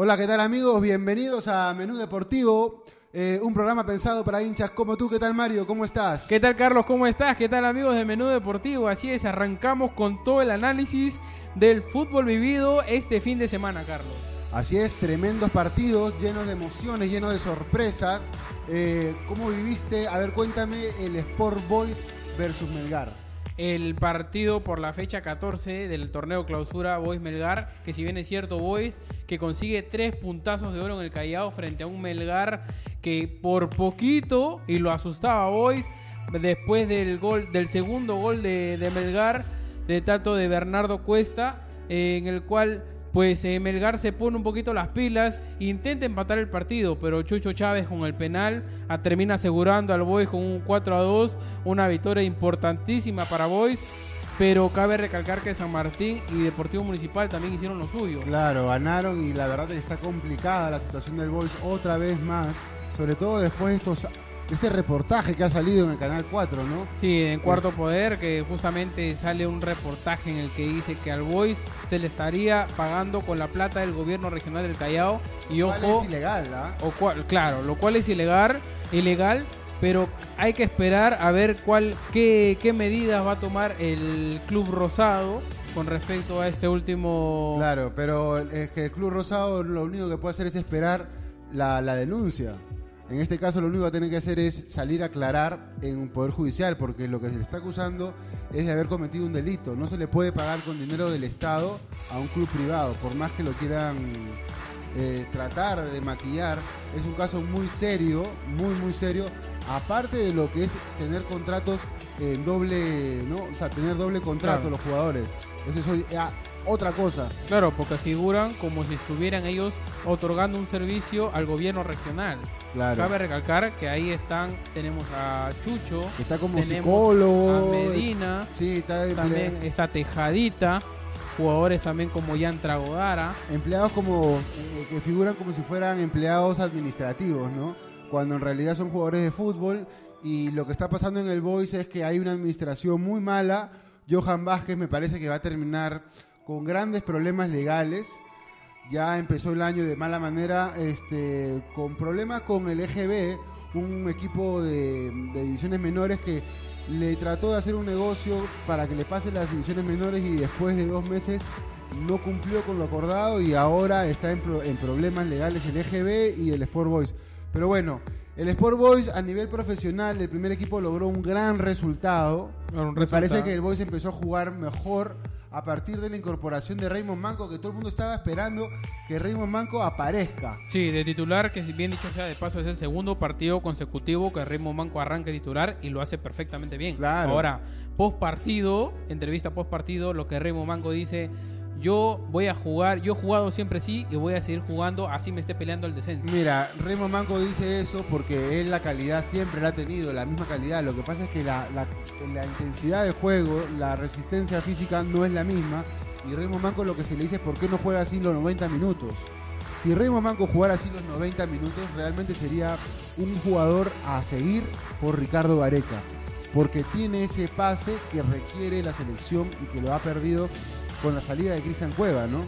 Hola, ¿qué tal amigos? Bienvenidos a Menú Deportivo, eh, un programa pensado para hinchas como tú. ¿Qué tal Mario? ¿Cómo estás? ¿Qué tal Carlos? ¿Cómo estás? ¿Qué tal amigos de Menú Deportivo? Así es, arrancamos con todo el análisis del fútbol vivido este fin de semana, Carlos. Así es, tremendos partidos, llenos de emociones, llenos de sorpresas. Eh, ¿Cómo viviste? A ver, cuéntame el Sport Boys versus Melgar el partido por la fecha 14 del torneo clausura Boys Melgar, que si bien es cierto Boys, que consigue tres puntazos de oro en el Callao frente a un Melgar que por poquito, y lo asustaba Boys, después del gol, del segundo gol de, de Melgar, de tanto de Bernardo Cuesta, en el cual pues eh, Melgar se pone un poquito las pilas, intenta empatar el partido, pero Chucho Chávez con el penal ah, termina asegurando al Boys con un 4 a 2, una victoria importantísima para Boys. Pero cabe recalcar que San Martín y Deportivo Municipal también hicieron lo suyo. Claro, ganaron y la verdad está complicada la situación del Boys otra vez más. Sobre todo después de estos este reportaje que ha salido en el Canal 4, ¿no? Sí, en Cuarto Poder, que justamente sale un reportaje en el que dice que al Boys se le estaría pagando con la plata del gobierno regional del Callao. Y ojo. Cual es ilegal, ¿ah? claro, lo cual es ilegal, ilegal, pero hay que esperar a ver cuál, qué, qué medidas va a tomar el Club Rosado con respecto a este último. Claro, pero es que el Club Rosado lo único que puede hacer es esperar la, la denuncia. En este caso lo único que tiene que hacer es salir a aclarar en un poder judicial, porque lo que se le está acusando es de haber cometido un delito. No se le puede pagar con dinero del Estado a un club privado, por más que lo quieran eh, tratar de maquillar. Es un caso muy serio, muy, muy serio. Aparte de lo que es tener contratos en doble, ¿no? O sea, tener doble contrato los jugadores. Eso es otra cosa. Claro, porque figuran como si estuvieran ellos otorgando un servicio al gobierno regional. Cabe recalcar que ahí están, tenemos a Chucho, está como psicólogo, a Medina, sí, también está Tejadita, jugadores también como Jan Tragodara. Empleados como eh, que figuran como si fueran empleados administrativos, ¿no? Cuando en realidad son jugadores de fútbol y lo que está pasando en el Boys es que hay una administración muy mala. Johan Vázquez me parece que va a terminar con grandes problemas legales ya empezó el año de mala manera, este, con problemas con el EGB, un equipo de, divisiones menores que le trató de hacer un negocio para que le pase las divisiones menores y después de dos meses no cumplió con lo acordado y ahora está en, problemas legales el EGB y el Sport Boys. Pero bueno, el Sport Boys a nivel profesional, el primer equipo logró un gran resultado. Me parece que el Boys empezó a jugar mejor a partir de la incorporación de Raymond Manco, que todo el mundo estaba esperando que Raymond Manco aparezca. Sí, de titular, que si bien dicho sea de paso, es el segundo partido consecutivo que Raymond Manco arranque titular y lo hace perfectamente bien. Claro. Ahora, post partido, entrevista post partido, lo que Raymond Manco dice yo voy a jugar, yo he jugado siempre sí y voy a seguir jugando así me esté peleando el descenso. Mira, Remo Manco dice eso porque él la calidad siempre la ha tenido, la misma calidad. Lo que pasa es que la, intensidad de juego, la resistencia física no es la misma. Y Remo Manco lo que se le dice es por qué no juega así los 90 minutos. Si Remo Manco jugara así los 90 minutos, realmente sería un jugador a seguir por Ricardo Vareca. Porque tiene ese pase que requiere la selección y que lo ha perdido con la salida de Cristian Cueva, ¿no?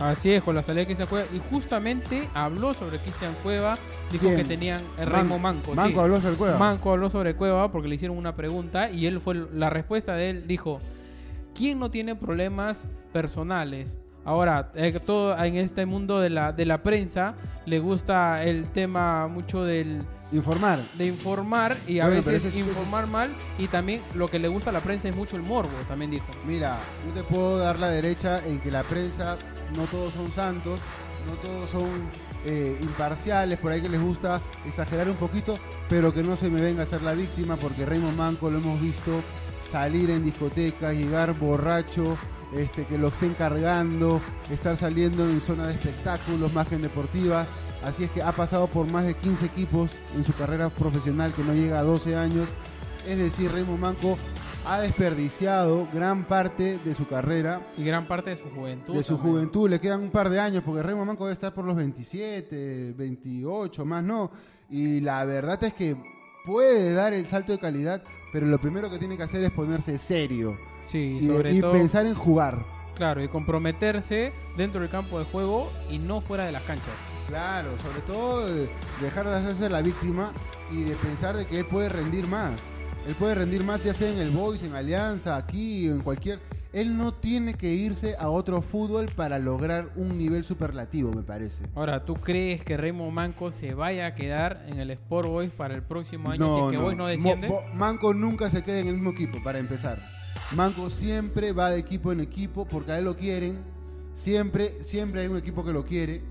Así es, con la salida de Cristian Cueva. Y justamente habló sobre Cristian Cueva. Dijo que tenían el Remo Manco. Manco habló sobre Cueva. Manco habló sobre Cueva porque le hicieron una pregunta y él fue la respuesta de él dijo: ¿Quién no tiene problemas personales? Ahora, eh, todo en este mundo de la, de la prensa le gusta el tema mucho del... Informar. De informar y a veces informar mal y también lo que le gusta a la prensa es mucho el morbo, también dijo. Mira, yo te puedo dar la derecha en que la prensa no todos son santos, no todos son eh, imparciales, por ahí que les gusta exagerar un poquito, pero que no se me venga a ser la víctima porque Raymond Manco lo hemos visto salir en discotecas, llegar borracho, este, que lo estén cargando, estar saliendo en zona de espectáculos, más que en deportiva. Así es que ha pasado por más de 15 equipos en su carrera profesional que no llega a 12 años. Es decir, Remo Manco ha desperdiciado gran parte de su carrera. Y gran parte de su juventud. De su juventud, le quedan un par de años, porque Remo Manco debe estar por los 27, 28, más no. Y la verdad es que puede dar el salto de calidad, pero lo primero que tiene que hacer es ponerse serio Sí, y, sobre pensar en jugar. Claro, y comprometerse dentro del campo de juego y no fuera de las canchas. Claro, sobre todo eh, dejar de hacerse la víctima y de pensar de que él puede rendir más. Él puede rendir más ya sea en el Boys, en Alianza, aquí, en cualquier... Él no tiene que irse a otro fútbol para lograr un nivel superlativo, me parece. Ahora, ¿tú crees que Remo Manco se vaya a quedar en el Sport Boys para el próximo año si es que Boys no desciende? Mo- Manco nunca se queda en el mismo equipo, para empezar. Manco siempre va de equipo en equipo porque a él lo quieren. Siempre, siempre hay un equipo que lo quiere.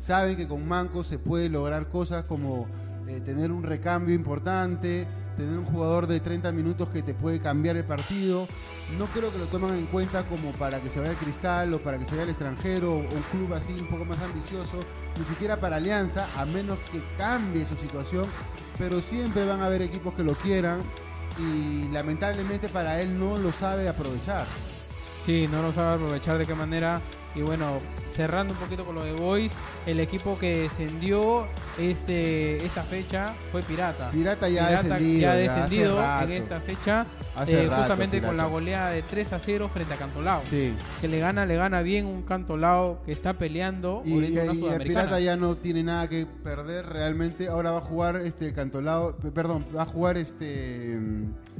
Saben que con Manco se puede lograr cosas como eh, tener un recambio importante, tener un jugador de 30 minutos que te puede cambiar el partido. No creo que lo tomen en cuenta como para que se vaya al Cristal o para que se vaya al extranjero o un club así un poco más ambicioso, ni siquiera para Alianza, a menos que cambie su situación. Pero siempre van a haber equipos que lo quieran y lamentablemente para él no lo sabe aprovechar. Sí, no lo sabe aprovechar de qué manera. Y bueno, cerrando un poquito con lo de Boys, el equipo que descendió este esta fecha fue Pirata. Pirata ya ha descendido, ya descendido en esta fecha, eh, rato, justamente con la goleada de 3 a 0 frente a Cantolao. Sí. Que le gana, le gana bien un Cantolao que está peleando Y, ahorita y- una y el sudamericana. Pirata ya no tiene nada que perder realmente. Ahora va a jugar este Cantolao, perdón, va a jugar este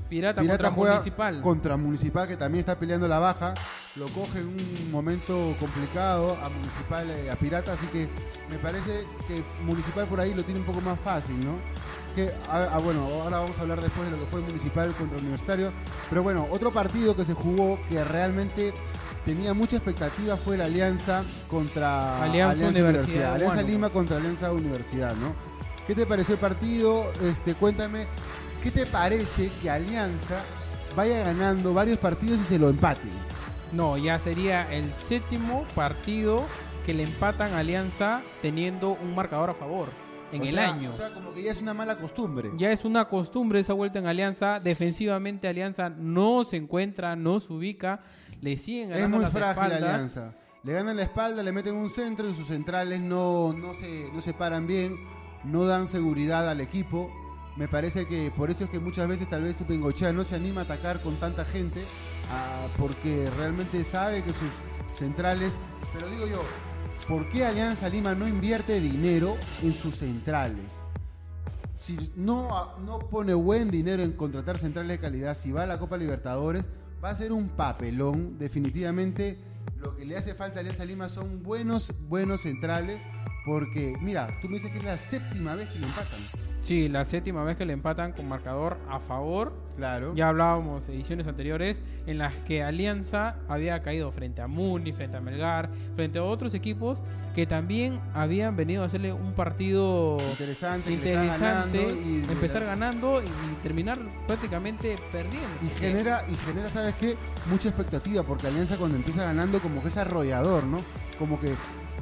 Pirata, Pirata contra juega Municipal. contra Municipal que también está peleando la baja. Lo coge en un momento complicado a Municipal, eh, a Pirata, así que me parece que Municipal por ahí lo tiene un poco más fácil, ¿no? Que, ah, ah, bueno, ahora vamos a hablar después de lo que fue Municipal contra Universitario. Pero bueno, otro partido que se jugó que realmente tenía mucha expectativa fue la Alianza contra Alianza Universidad de Alianza. Lima contra Alianza Universidad, ¿no? ¿Qué te pareció el partido? Este, cuéntame, ¿qué te parece que Alianza vaya ganando varios partidos y se lo empaten? No, ya sería el séptimo partido que le empatan a Alianza teniendo un marcador a favor en O el sea- año. O sea, como que ya es una mala costumbre. Ya es una costumbre esa vuelta en Alianza. Defensivamente Alianza no se encuentra, no se ubica. Le siguen es ganando muy las frágil espaldas. Alianza. Le ganan la espalda, le meten un centro y sus centrales no, no, se, no se paran bien, no dan seguridad al equipo. Me parece que por eso es que muchas veces tal vez Bengochea no se anima a atacar con tanta gente, ah, porque realmente sabe que sus centrales... Pero digo yo, ¿por qué Alianza Lima no invierte dinero en sus centrales? si no, no pone buen dinero en contratar centrales de calidad, si va a la Copa Libertadores, va a ser un papelón. Definitivamente lo que le hace falta a Alianza Lima son buenos, buenos centrales. Porque, mira, tú me dices que es la séptima vez que lo empatan. Sí, la séptima vez que le empatan con marcador a favor. Claro. Ya hablábamos ediciones anteriores en las que Alianza había caído frente a Muni, frente a Melgar, frente a otros equipos que también habían venido a hacerle un partido Interesante, interesante, ganando y- empezar ganando y terminar prácticamente perdiendo. Y genera, y genera, ¿sabes qué? Mucha expectativa, porque Alianza cuando empieza ganando como que es arrollador, ¿no? Como que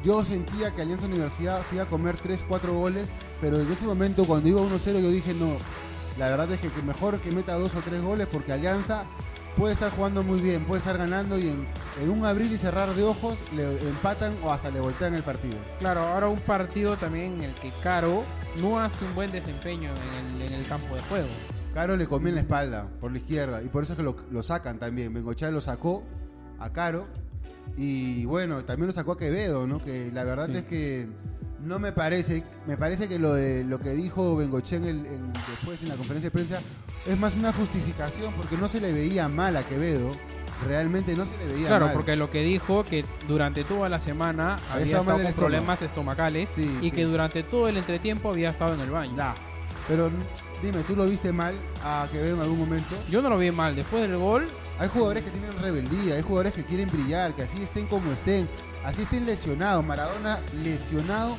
yo sentía que Alianza Universidad se iba a comer 3, 4 goles, pero en ese momento cuando iba 1-0 yo dije, no, la verdad es que, mejor que meta 2 o 3 goles, porque Alianza puede estar jugando muy bien, puede estar ganando y en, en un abrir y cerrar de ojos le empatan o hasta le voltean el partido. Claro, ahora un partido también en el que Caro no hace un buen desempeño en el, en el campo de juego. Caro le comió en la espalda, por la izquierda, y por eso es que lo, lo sacan también. Bengochea lo sacó a Caro, y bueno, también lo sacó a Quevedo, ¿no? Que la verdad Sí. es que no me parece, me parece que lo de lo que dijo Bengochea en el- en- después en la conferencia de prensa es más una justificación, porque no se le veía mal a Quevedo, realmente no se le veía Claro, mal. porque lo que dijo que durante toda la semana había estado estado con problemas estomacales Sí, y sí. que durante todo el entretiempo había estado en el baño. Nah, pero dime, ¿tú lo viste mal a Quevedo en algún momento? Yo no lo vi mal. Después del gol, Hay jugadores que tienen rebeldía, hay jugadores que quieren brillar, que así estén como estén, así estén lesionados. Maradona lesionado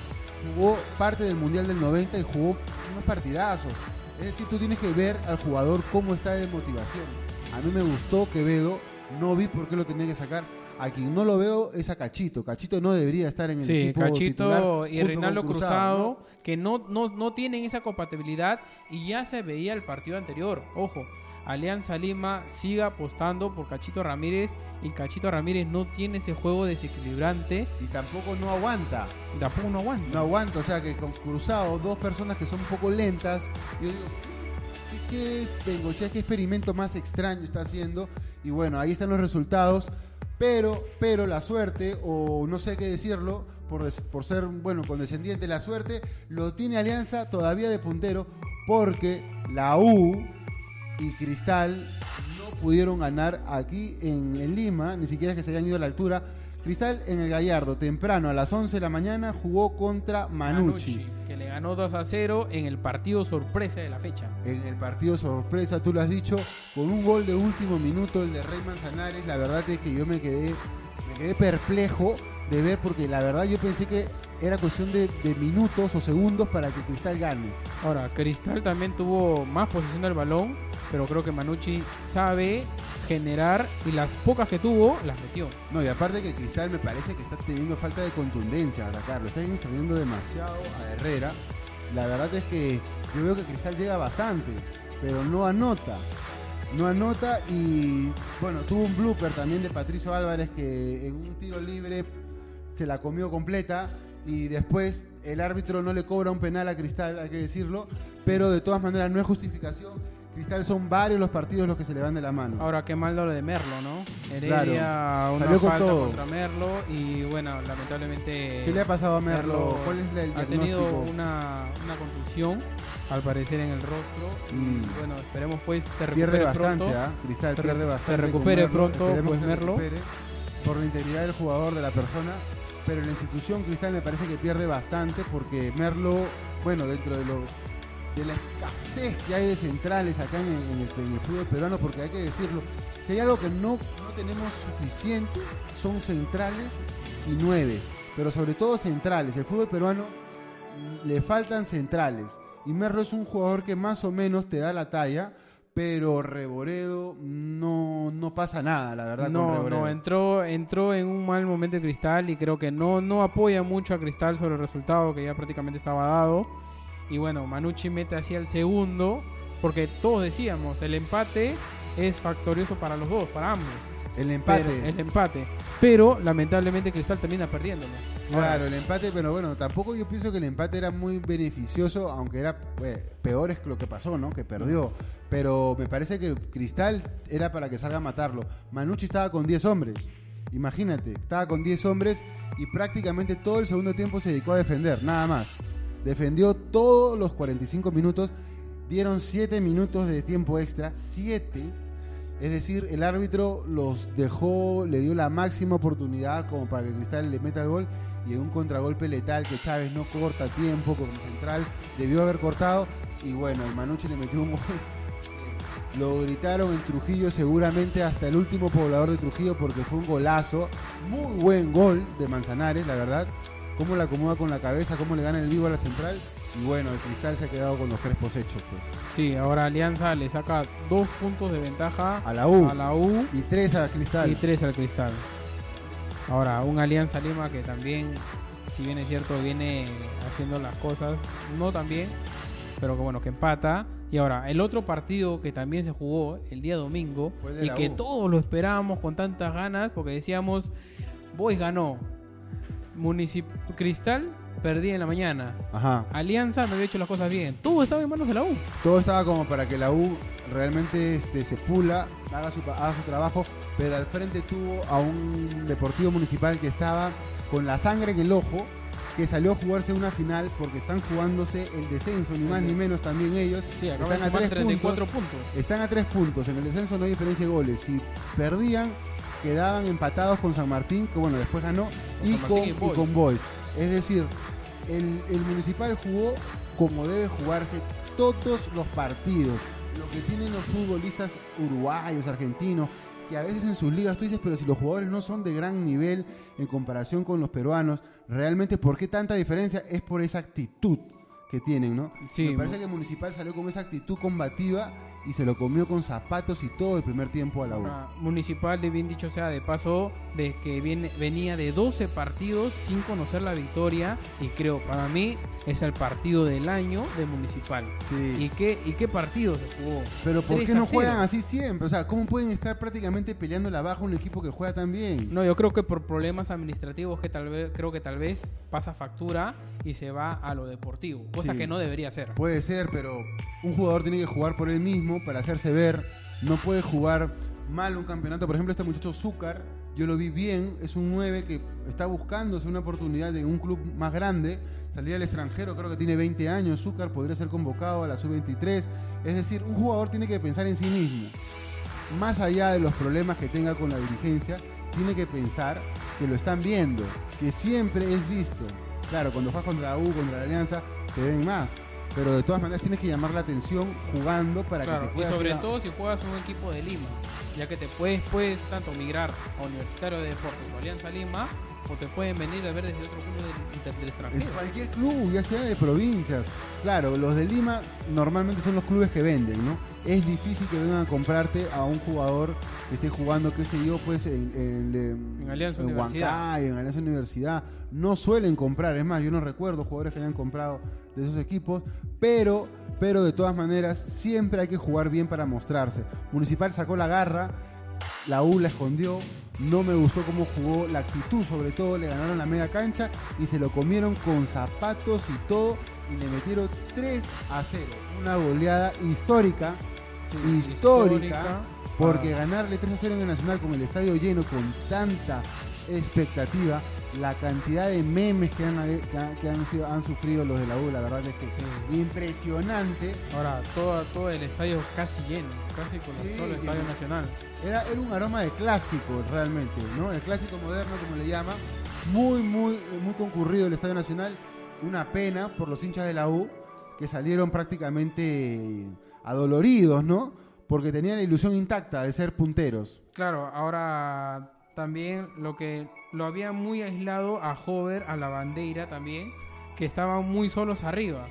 jugó parte del Mundial del 90 y jugó unos partidazos. Es decir, tú tienes que ver al jugador cómo está de motivación. A mí me gustó Quevedo, no vi por qué lo tenía que sacar. A quien no lo veo es a Cachito. Cachito no debería estar en el sí, equipo Cachito titular y Reinaldo Cruzado, ¿no? que no, no, no tienen esa compatibilidad y ya se veía el partido anterior. Ojo, Alianza Lima sigue apostando por Cachito Ramírez y Cachito Ramírez no tiene ese juego desequilibrante Y tampoco no aguanta. y tampoco no aguanta. No aguanto, o sea que con Cruzado, dos personas que son un poco lentas, yo digo, ¿qué, qué Bengochea, qué experimento más extraño está haciendo? Y bueno, ahí están los resultados. Pero, pero la suerte, o no sé qué decirlo, por, des- por ser, bueno, condescendiente, la suerte lo tiene Alianza todavía de puntero porque la U y Cristal no pudieron ganar aquí en, en Lima, ni siquiera es que se hayan ido a la altura. Cristal en el Gallardo, temprano a las 11 de la mañana, jugó contra Manucci. que le ganó 2 a 0 en el partido sorpresa de la fecha. En el partido sorpresa, tú lo has dicho, con un gol de último minuto, el de Rey Manzanares, la verdad es que yo me quedé, quedé perplejo de ver, porque la verdad yo pensé que era cuestión de, de minutos o segundos para que Cristal gane. Ahora, Cristal también tuvo más posición del balón, pero creo que Manucci sabe generar y las pocas que tuvo las metió. No, y aparte que Cristal me parece que está teniendo falta de contundencia a atacar, lo está extrayendo demasiado a Herrera. La verdad es que yo veo que Cristal llega bastante, pero no anota. No anota y bueno, tuvo un blooper también de Patricio Álvarez que en un tiro libre se la comió completa y después el árbitro no le cobra un penal a Cristal, hay que decirlo, pero de todas maneras no es justificación. Cristal son varios los partidos los que se le van de la mano. Ahora, qué mal lo de Merlo, ¿no? Heredia, una Salió falta contra Merlo y bueno, lamentablemente ¿Qué le ha pasado a Merlo? Merlo ¿Cuál es el ha tenido una, una contusión, al parecer en el rostro. Mm. Y bueno, esperemos pues se recupere pierde bastante, pronto. ¿ah? Cristal Se pierde se bastante. con recupere pronto, Esperemos pues, se Merlo. Por la integridad del jugador, de la persona. Pero la institución Cristal me parece que pierde bastante porque Merlo, bueno, dentro de lo de la escasez que hay de centrales acá en el, en el- en el fútbol peruano, porque hay que decirlo, si hay algo que no, no tenemos suficiente, son centrales y nueves, pero sobre todo centrales. El fútbol peruano mm, le faltan centrales. Y Merlo es un jugador que más o menos te da la talla, pero Reboredo no, no pasa nada, la verdad. con No, Reboredo. no, entró, entró en un mal momento de Cristal y creo que no, no apoya mucho a Cristal sobre el resultado que ya prácticamente estaba dado. Y bueno, Manucci mete hacia el segundo, porque todos decíamos, el empate es factorioso para los dos, para ambos. El empate. Pero- el empate. Pero lamentablemente Cristal termina perdiéndolo. Claro, el empate, pero bueno, tampoco yo pienso que el empate era muy beneficioso, aunque era eh, peor es lo que pasó, ¿no? Que perdió. Pero me parece que Cristal era para que salga a matarlo. Manucci estaba con 10 hombres. Imagínate, estaba con 10 hombres y prácticamente todo el segundo tiempo se dedicó a defender, nada más. Defendió todos los 45 minutos. Dieron 7 minutos de tiempo extra, 7. Es decir, el árbitro los dejó, le dio la máxima oportunidad como para que Cristal le meta el gol y en un contragolpe letal que Chávez no corta tiempo como central, debió haber cortado y bueno, el Manucci le metió un gol. Lo gritaron en Trujillo seguramente hasta el último poblador de Trujillo porque fue un golazo, muy buen gol de Manzanares, la verdad. Cómo la acomoda con la cabeza, cómo le gana el vivo a la central. Y bueno, el Cristal se ha quedado con los crespos hechos, pues. Sí, ahora Alianza le saca dos puntos de ventaja A la U. a la U Y tres a Cristal. y tres al Cristal. Ahora, un Alianza Lima que también, si bien es cierto, viene haciendo las cosas, no tan bien, pero que bueno, que empata. Y ahora, el otro partido que también se jugó el día domingo y que U. todos lo esperábamos con tantas ganas, porque decíamos, Boys ganó, Municip Cristal perdía en la mañana, Ajá. Alianza me había hecho las cosas bien, todo estaba en manos de la U. Todo estaba como para que la U realmente este, se pula, haga su, haga su trabajo, pero al frente tuvo a un deportivo municipal que estaba con la sangre en el ojo, que salió a jugarse una final porque están jugándose el descenso, ni más ni menos también ellos. Sí, Están a tres 34 puntos. Están a tres puntos, en el descenso no hay diferencia de goles. Si perdían, quedaban empatados con San Martín, que bueno, después ganó, y con, y con Boys. Es decir, el, el municipal jugó como debe jugarse todos los partidos. Lo que tienen los futbolistas uruguayos, argentinos, que a veces en sus ligas tú dices, pero si los jugadores no son de gran nivel en comparación con los peruanos, realmente, ¿por qué tanta diferencia? Es por esa actitud que tienen, ¿no? Sí, Me parece que Municipal salió con esa actitud combativa y se lo comió con zapatos y todo el primer tiempo a la U. Municipal, de bien dicho sea de paso, de que viene, venía de 12 partidos sin conocer la victoria y creo, para mí, es el partido del año de Municipal. Sí. ¿Y qué, ¿Y qué partido se jugó? Pero ¿por 3 qué no 0. juegan así siempre? O sea, ¿cómo pueden estar prácticamente peleando la baja un equipo que juega tan bien? No, yo creo que por problemas administrativos que tal vez, creo que tal vez pasa factura y se va a lo deportivo, cosa Sí. que no debería ser. Puede ser, pero un jugador tiene que jugar por él mismo para hacerse ver. No puede jugar mal un campeonato. Por ejemplo, este muchacho Zúcar yo lo vi bien, es un 9 que está buscándose una oportunidad en un club más grande, salir al extranjero, creo que tiene 20 años, Zúcar podría ser convocado a la sub-23, es decir, un jugador tiene que pensar en sí mismo, más allá de los problemas que tenga con la dirigencia, tiene que pensar que lo están viendo, que siempre es visto. Claro, cuando juegas contra la U, contra la Alianza, te ven más. Pero de todas maneras tienes que llamar la atención jugando para que te Claro, y sobre ir a- todo si juegas un equipo de Lima, ya que te puedes, puedes tanto migrar a Universitario de Deportes o Alianza Lima, o te pueden venir a ver desde otro club del, del- del En extranjero. cualquier club, ya sea de provincias. Claro, los de Lima normalmente son los clubes que venden, ¿no? Es difícil que vengan a comprarte a un jugador que esté jugando, qué sé yo, pues en, en, En Alianza en. Huancayo, en Alianza Universidad. No suelen comprar, es más, yo no recuerdo jugadores que hayan comprado de esos equipos, pero, pero de todas maneras siempre hay que jugar bien para mostrarse. Municipal sacó la garra, la U la escondió, no me gustó cómo jugó, la actitud sobre todo, le ganaron la media cancha y se lo comieron con zapatos y todo y le metieron 3 a 0. Una goleada histórica, Sí, histórica, porque Ah. ganarle 3 a 0 en el Nacional con el estadio lleno, con tanta expectativa, la cantidad de memes que han, que han- que han sido, han sufrido los de la U, la verdad es que Sí. impresionante. Ahora, todo, todo el estadio casi lleno, casi con Sí, todo el estadio nacional. Era, era un aroma de clásico realmente, ¿no? El clásico moderno, como le llaman. Muy, muy, muy concurrido el Estadio Nacional. Una pena por los hinchas de la U que salieron prácticamente adoloridos, ¿no? Porque tenían la ilusión intacta de ser punteros. Claro, ahora también lo que lo había muy aislado a Hover, a la bandera también, que estaban muy solos arriba.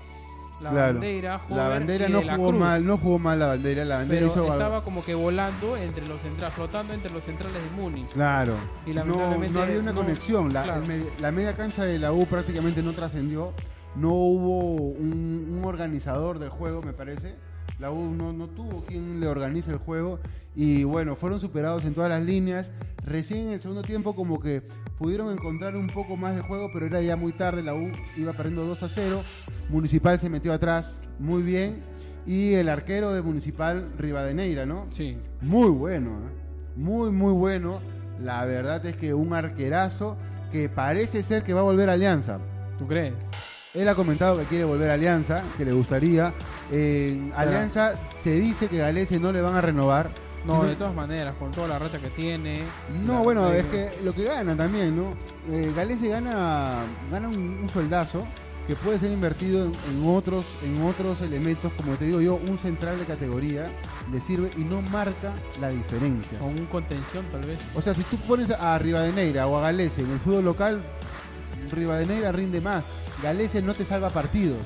La Claro. bandera, Hover La bandera y no de la jugó Cruz. mal, no jugó mal la bandera, la bandera Pero hizo estaba como que volando entre los centrales, flotando entre los centrales de Múnich. Claro. Y no, lamentablemente no había una no- conexión. Claro. la media cancha de la U prácticamente no trascendió. No hubo un, un organizador del juego, me parece. La U no, no tuvo quien le organice el juego. Y bueno, fueron superados en todas las líneas. Recién en el segundo tiempo como que pudieron encontrar un poco más de juego, pero era ya muy tarde. La U iba perdiendo 2 a 0. Municipal se metió atrás muy bien. Y el arquero de Municipal, Rivadeneira, ¿no? Sí, Muy bueno, ¿eh? muy, muy bueno. La verdad es que un arquerazo que parece ser que va a volver a Alianza. ¿tú crees? Él ha comentado que quiere volver a Alianza, que le gustaría. En Alianza se dice que Galese no le van a renovar. No, de todas maneras, con toda la racha que tiene. No, bueno, es que lo que gana también, ¿no? Eh, Galese gana, gana un, un sueldazo que puede ser invertido en, en otros, en otros elementos, como te digo yo, un central de categoría le sirve y no marca la diferencia. Con un contención, tal vez. O sea, si tú pones a Rivadeneira o a Galese en el fútbol local, Rivadeneira rinde más. Galese no te salva partidos.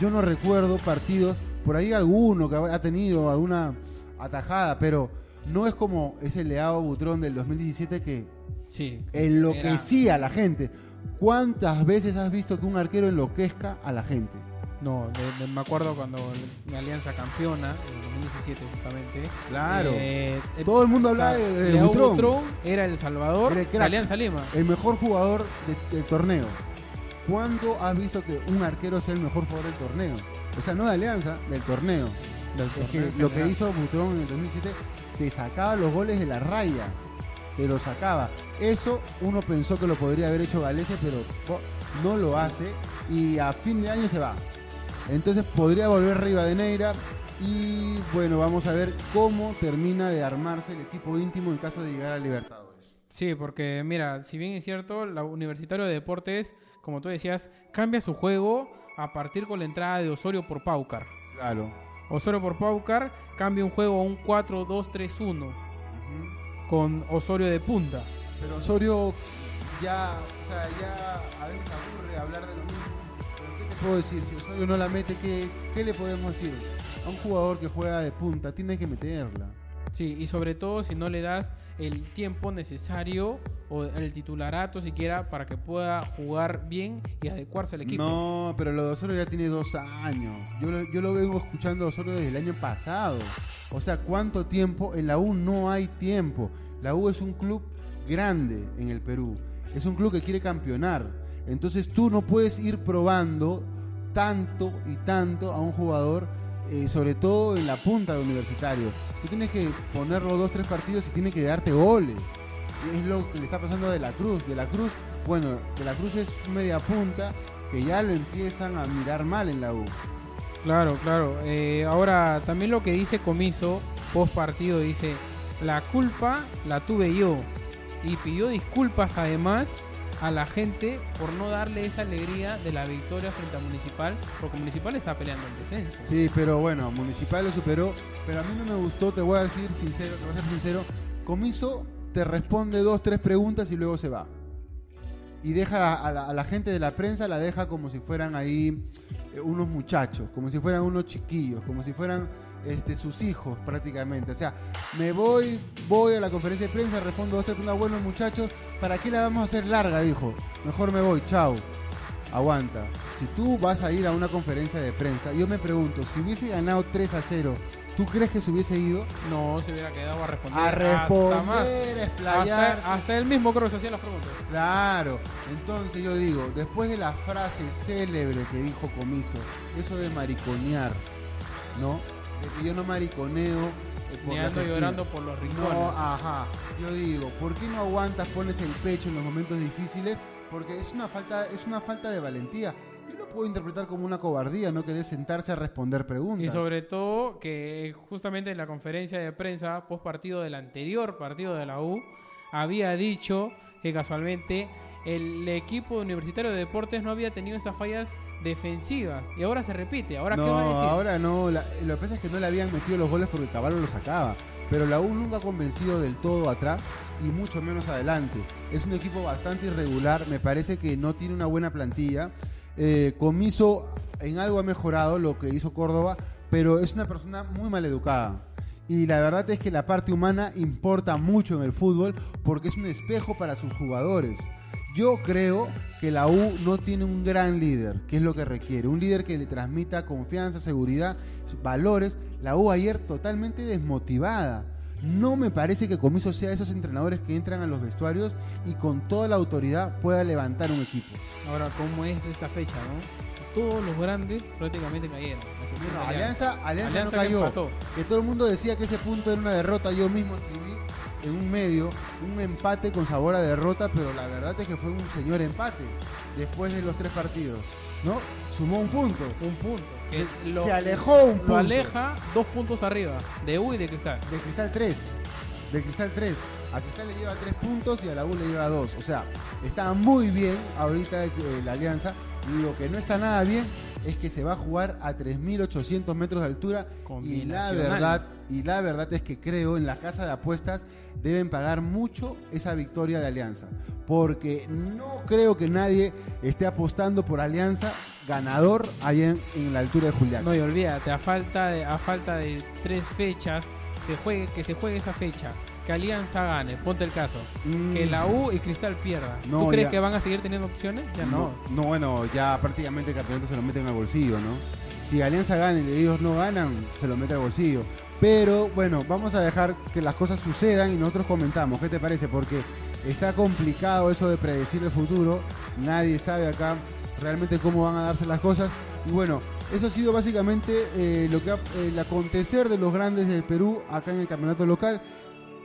Yo no recuerdo partidos, por ahí alguno que ha tenido alguna atajada, pero no es como ese Leao Butrón del 2017 que Sí. enloquecía a la gente. ¿Cuántas veces has visto que un arquero enloquezca a la gente? No, de- de- me acuerdo cuando la Alianza campeona, en 2017 justamente. Claro. eh, eh, Todo el mundo hablaba de, de Butrón, Butrón era el salvador Era el de. Alianza Lima. el mejor jugador de- del torneo. ¿Cuándo has visto que un arquero sea el mejor jugador del torneo? O sea, no de Alianza, del torneo. Del Es torneo que en lo que hizo Butrón en el 2007 te sacaba los goles de la raya. Te lo sacaba. Eso uno pensó que lo podría haber hecho Galese, pero no lo hace. Y a fin de año se va. Entonces podría volver Rivadeneira. Y bueno, vamos a ver cómo termina de armarse el equipo íntimo en caso de llegar a Libertadores. Sí, porque mira, si bien es cierto, la Universitario de Deportes, como tú decías, cambia su juego a partir con la entrada de Osorio por Paucar. Claro. Osorio por Paucar cambia un juego a un 4-2-3-1 con Osorio de punta. Pero Osorio ya, o sea, ya a veces aburre hablar de lo mismo. Pero ¿qué te puedo decir? Si Osorio no la mete, ¿qué, qué le podemos decir? A un jugador que juega de punta, tiene que meterla. Sí, y sobre todo si no le das el tiempo necesario o el titularato siquiera para que pueda jugar bien y adecuarse al equipo. No, pero lo de Osorio ya tiene dos años. Yo lo, yo lo vengo escuchando a Osorio desde el año pasado. O sea, ¿cuánto tiempo? En la U no hay tiempo. La U es un club grande en el Perú. Es un club que quiere campeonar. Entonces tú no puedes ir probando tanto y tanto a un jugador, eh, sobre todo en la punta de universitario. Tú tienes que ponerlo dos, tres partidos y tiene que darte goles. es lo que le está pasando a De la Cruz. De la Cruz, bueno, De la Cruz es media punta que ya lo empiezan a mirar mal en la U. Claro, claro. Eh, ahora, también lo que dice Comiso, post partido, dice, la culpa la tuve yo. Y pidió disculpas además a la gente por no darle esa alegría de la victoria frente a Municipal, porque Municipal está peleando en descenso. Sí, pero bueno, Municipal lo superó, pero a mí no me gustó, te voy a decir sincero, te voy a ser sincero, Comiso te responde dos, tres preguntas y luego se va. Y deja a, la, gente de la prensa, la deja como si fueran ahí unos muchachos, como si fueran unos chiquillos, como si fueran este, sus hijos prácticamente. O sea, me voy, voy a la conferencia de prensa, respondo dos, tres preguntas, bueno muchachos, ¿para qué la vamos a hacer larga? Dijo, mejor me voy, chao. Aguanta. Si tú vas a ir a una conferencia de prensa, yo me pregunto, si hubiese ganado 3 a 0, ¿tú crees que se hubiese ido? No, se hubiera quedado a responder. A hasta más. responder, a explayarse. Hasta, hasta él mismo creo que se hacía las preguntas. Claro, entonces yo digo, después de la frase célebre que dijo Comiso, eso de mariconear, ¿no? De que yo no mariconeo. eh, Ni ando llorando por los rincones. No, ajá. Yo digo, ¿por qué no aguantas, pones el pecho en los momentos difíciles? Porque es una falta, es una falta de valentía. Yo lo puedo interpretar como una cobardía, no querer sentarse a responder preguntas. Y sobre todo que justamente en la conferencia de prensa post partido del anterior partido de la U había dicho que casualmente el equipo universitario de deportes no había tenido esas fallas defensivas y ahora se repite. Ahora no, qué va a decir? ahora no. la- lo que pasa es que no le habían metido los goles porque Caballo lo sacaba. Pero la U nunca ha convencido del todo atrás y mucho menos adelante. Es un equipo bastante irregular. Me parece que no tiene una buena plantilla. Eh, Comiso en algo ha mejorado lo que hizo Córdoba, pero es una persona muy mal educada. Y la verdad es que la parte humana importa mucho en el fútbol porque es un espejo para sus jugadores. Yo creo que la U no tiene un gran líder, que es lo que requiere. Un líder que le transmita confianza, seguridad, valores. La U ayer totalmente desmotivada. No me parece que Comiso sea esos entrenadores que entran a los vestuarios y con toda la autoridad pueda levantar un equipo. Ahora, ¿cómo es esta fecha, no? Todos los grandes prácticamente cayeron. No, Alianza, Alianza, no cayó. Que todo el mundo decía que ese punto era una derrota. Yo mismo escribí en un medio un empate con sabor a derrota, pero la verdad es que fue un señor empate después de los tres partidos. ¿No? Sumó un punto. Un punto. Que lo, Se alejó un punto. Lo aleja dos puntos arriba, de U y de Cristal. De Cristal 3. De Cristal 3. A Cristal le lleva 3 puntos y a la U le lleva 2. O sea, está muy bien ahorita eh, la alianza. Lo que no está nada bien es que se va a jugar a 3.800 metros de altura. Y la verdad, y la verdad es que creo en la casa de apuestas deben pagar mucho esa victoria de Alianza. Porque no creo que nadie esté apostando por Alianza ganador allá en, en la altura de Julián. No, y olvídate, a falta de, a falta de tres fechas, se juegue, que se juegue esa fecha. Que Alianza gane, ponte el caso. Mm. Que la U y Cristal pierda. No, ¿Tú crees ya. que van a seguir teniendo opciones? Ya no. No, no, bueno, ya prácticamente el campeonato se lo meten al bolsillo, ¿no? Si Alianza gana y ellos no ganan, se lo mete al bolsillo. Pero bueno, vamos a dejar que las cosas sucedan y nosotros comentamos. ¿Qué te parece? Porque está complicado eso de predecir el futuro. Nadie sabe acá realmente cómo van a darse las cosas. Y bueno, eso ha sido básicamente eh, lo que ha- el acontecer de los grandes del Perú acá en el campeonato local.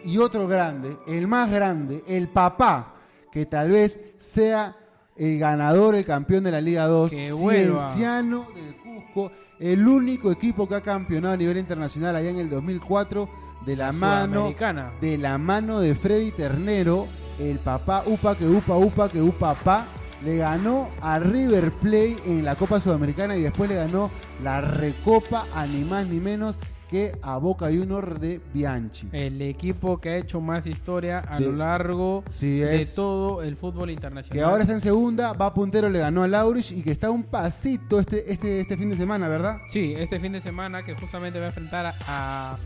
Y otro grande, el más grande, el papá, que tal vez sea el ganador, el campeón de la Liga 2, Que vuelva. Cienciano del Cusco, el único equipo que ha campeonado a nivel internacional allá en el 2004 de la mano de la mano de Freddy Ternero, el papá upa que upa upa que upa pa, le ganó a River Plate en la Copa Sudamericana y después le ganó la Recopa a ni más ni menos que a Boca Juniors de Bianchi. El equipo que ha hecho más historia a De- lo largo Sí, de todo el fútbol internacional. Que ahora está en segunda, va puntero, le ganó a Laurich y que está un pasito este, este, este fin de semana, ¿verdad? Sí, este fin de semana que justamente va a enfrentar a, a-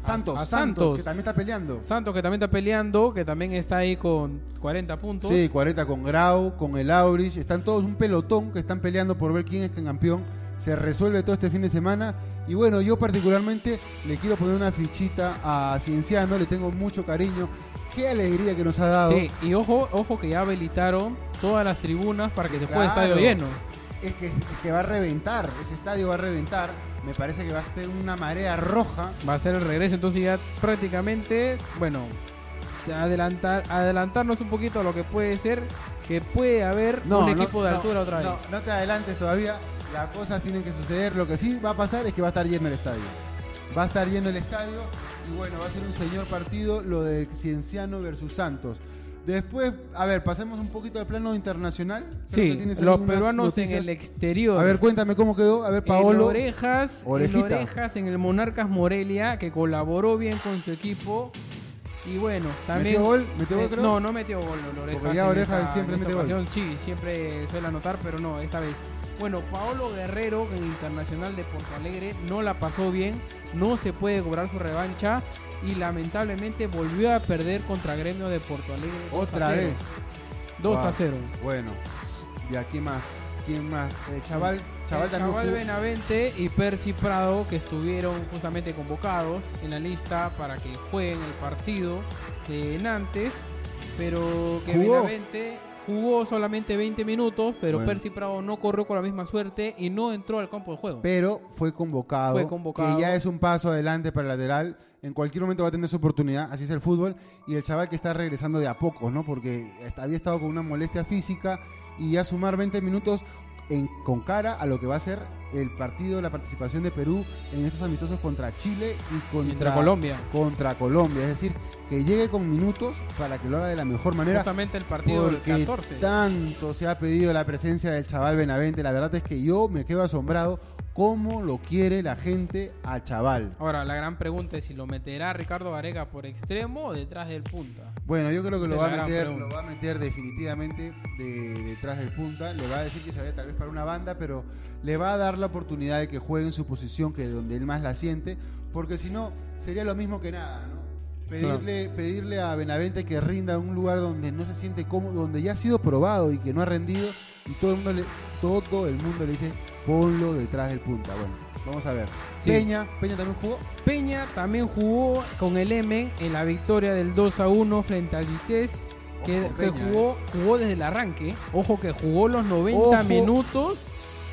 Santos, a Santos, Santos. que también está peleando. Santos que también está peleando, que también está ahí con 40 puntos. Sí, 40 con Grau, con el Aurich. Están todos un pelotón que están peleando por ver quién es el campeón. Se resuelve todo este fin de semana. Y bueno, yo particularmente le quiero poner una fichita a Cienciano. Le tengo mucho cariño. Qué alegría que nos ha dado. Sí, y ojo, ojo que ya habilitaron todas las tribunas para que se juegue Claro. estadio lleno. Es, que, es que va a reventar. Ese estadio va a reventar. Me parece que va a ser una marea roja. Va a ser el regreso, entonces ya prácticamente, bueno, adelantar, adelantarnos un poquito a lo que puede ser, que puede haber un equipo de altura otra vez. No, no te adelantes todavía, las cosas tienen que suceder. Lo que sí va a pasar es que va a estar lleno el estadio. Va a estar lleno el estadio y bueno, va a ser un señor partido lo de Cienciano versus Santos. Después, a ver, pasemos un poquito al plano internacional. sí, los peruanos en el exterior. A ver, cuéntame cómo quedó. A ver, Paolo. En Orejas, en Orejas, en el Monarcas Morelia, que colaboró bien con su equipo. Y bueno, también. ¿Metió gol? ¿Metió gol, creo? No, no metió gol. Orejas, Porque ya Orejas siempre mete gol. Sí, siempre suele anotar, pero no, esta vez. Bueno, Paolo Guerrero, en el Internacional de Porto Alegre, no la pasó bien, no se puede cobrar su revancha y lamentablemente volvió a perder contra Gremio de Porto Alegre. Otra vez. 2 a 0. Bueno, y aquí más, ¿quién más? El chaval, chaval, el chaval Benavente y Percy Prado que estuvieron justamente convocados en la lista para que jueguen el partido de Nantes, pero que Benavente Jugó solamente 20 minutos, pero Percy Prado no corrió con la misma suerte y no entró al campo de juego. Pero fue convocado, fue convocado. Que ya es un paso adelante para el lateral. En cualquier momento va a tener su oportunidad, así es el fútbol. Y el chaval que está regresando de a poco, ¿no? Porque había estado con una molestia física y ya sumar 20 minutos con cara a lo que va a ser el partido, la participación de Perú en estos amistosos contra Chile y contra, Colombia. Contra Colombia. Es decir, que llegue con minutos para que lo haga de la mejor manera. Justamente el partido del 14. Tanto se ha pedido la presencia del chaval Benavente. La verdad es que yo me quedo asombrado cómo lo quiere la gente al chaval. Ahora, la gran pregunta es si lo meterá Ricardo Varega por extremo o detrás del punta. Bueno, yo creo que lo va, a meter, lo va a meter definitivamente detrás del punta. Le va a decir que se vaya tal vez para una banda, pero le va a dar la oportunidad de que juegue en su posición, que es donde él más la siente, porque si no, sería lo mismo que nada, ¿no? Pedirle, pedirle a Benavente que rinda en un lugar donde no se siente cómodo, donde ya ha sido probado y que no ha rendido, y todo el mundo le, todo el mundo le dice, ponlo detrás del punta. Bueno, vamos a ver. Peña, Peña también jugó. Peña también jugó con el M en la victoria del 2 a 1 frente al Vitesse. Que, jugó, eh. jugó desde el arranque. Ojo que jugó los 90 minutos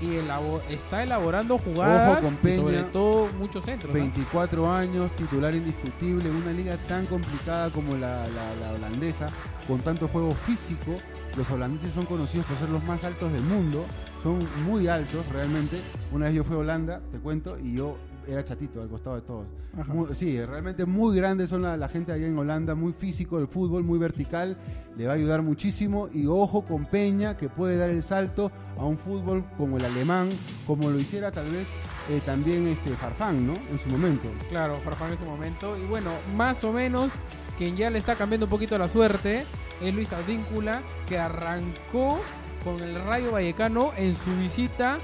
y está elaborando jugadas con Peña, sobre todo muchos centros. 24 años, titular indiscutible, una liga tan complicada como la, la, holandesa, con tanto juego físico. Los holandeses son conocidos por ser los más altos del mundo, son muy altos realmente. Una vez yo fui a Holanda, te cuento, y yo era chatito al costado de todos. sí, realmente muy grandes son la, gente allá en Holanda, muy físico el fútbol, muy vertical, le va a ayudar muchísimo y ojo con Peña que puede dar el salto a un fútbol como el alemán, como lo hiciera tal vez eh, también este Farfán, ¿no? En su momento. Claro, Farfán en su momento y bueno, más o menos quien ya le está cambiando un poquito la suerte es Luis Advíncula que arrancó con el Rayo Vallecano en su visita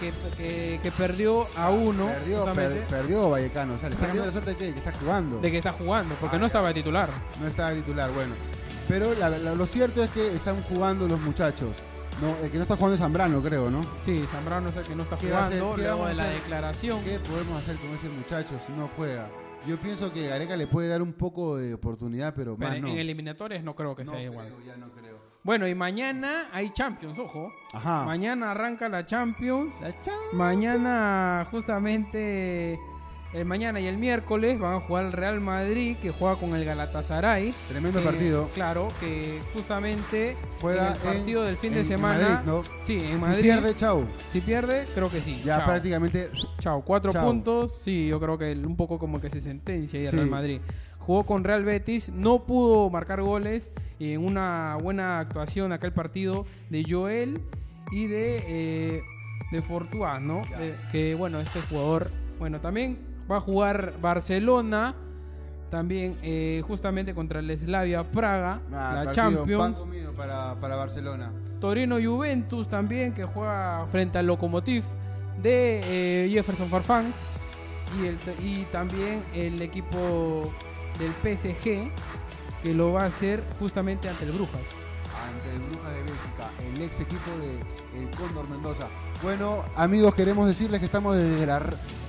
que, perdió a uno. Perdió, perdió Vallecano. O sea, le está dando la suerte de que, está jugando. De que está jugando, porque no estaba titular. No estaba titular, bueno. Pero lo cierto es que están jugando los muchachos. No, el que no está jugando es Zambrano, creo, ¿no? Sí, Zambrano es el que no está jugando. Luego de la declaración. ¿Qué podemos hacer con ese muchacho si no juega? Yo pienso que Gareca le puede dar un poco de oportunidad, pero, más no. En eliminatorias no creo que sea igual. Ya no creo. Bueno, y mañana hay Champions, ojo. Ajá. Mañana arranca la Champions. La Champions. Mañana, justamente, el mañana y el miércoles van a jugar el Real Madrid, que juega con el Galatasaray. Tremendo partido. Claro, que justamente juega el partido del fin de semana. ¿no? Sí, en Madrid. Si pierde, chau. Si pierde, creo que sí. Ya prácticamente. Chau, cuatro puntos. Sí, yo creo que un poco como que se sentencia ahí el Real Madrid jugó con Real Betis, no pudo marcar goles en una buena actuación acá el partido de Joel y de, eh, de Fortuá, ¿no? que bueno, este jugador, bueno, también va a jugar Barcelona, también eh, justamente contra el Slavia Praga, la Champions. para, para Barcelona. Torino Juventus también, que juega frente al Lokomotiv de eh, Jefferson Farfán. Y, el, y también el equipo del PSG que lo va a hacer justamente ante el Brujas. Ante el Bélgica, el ex equipo de el Cóndor Mendoza. Bueno, amigos, queremos decirles que estamos desde las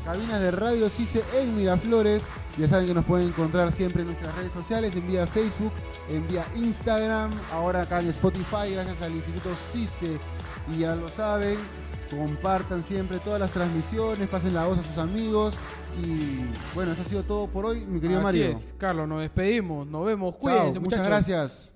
cabinas de Radio CICE en Miraflores. Ya saben que nos pueden encontrar siempre en nuestras redes sociales, en vía Facebook, en vía Instagram, ahora acá en Spotify, gracias al Instituto CICE. Y ya lo saben, compartan siempre todas las transmisiones, pasen la voz a sus amigos. Y bueno, eso ha sido todo por hoy, mi querido Así Mario. es, Carlos, nos despedimos, nos vemos, Chao, cuídense, muchas gracias.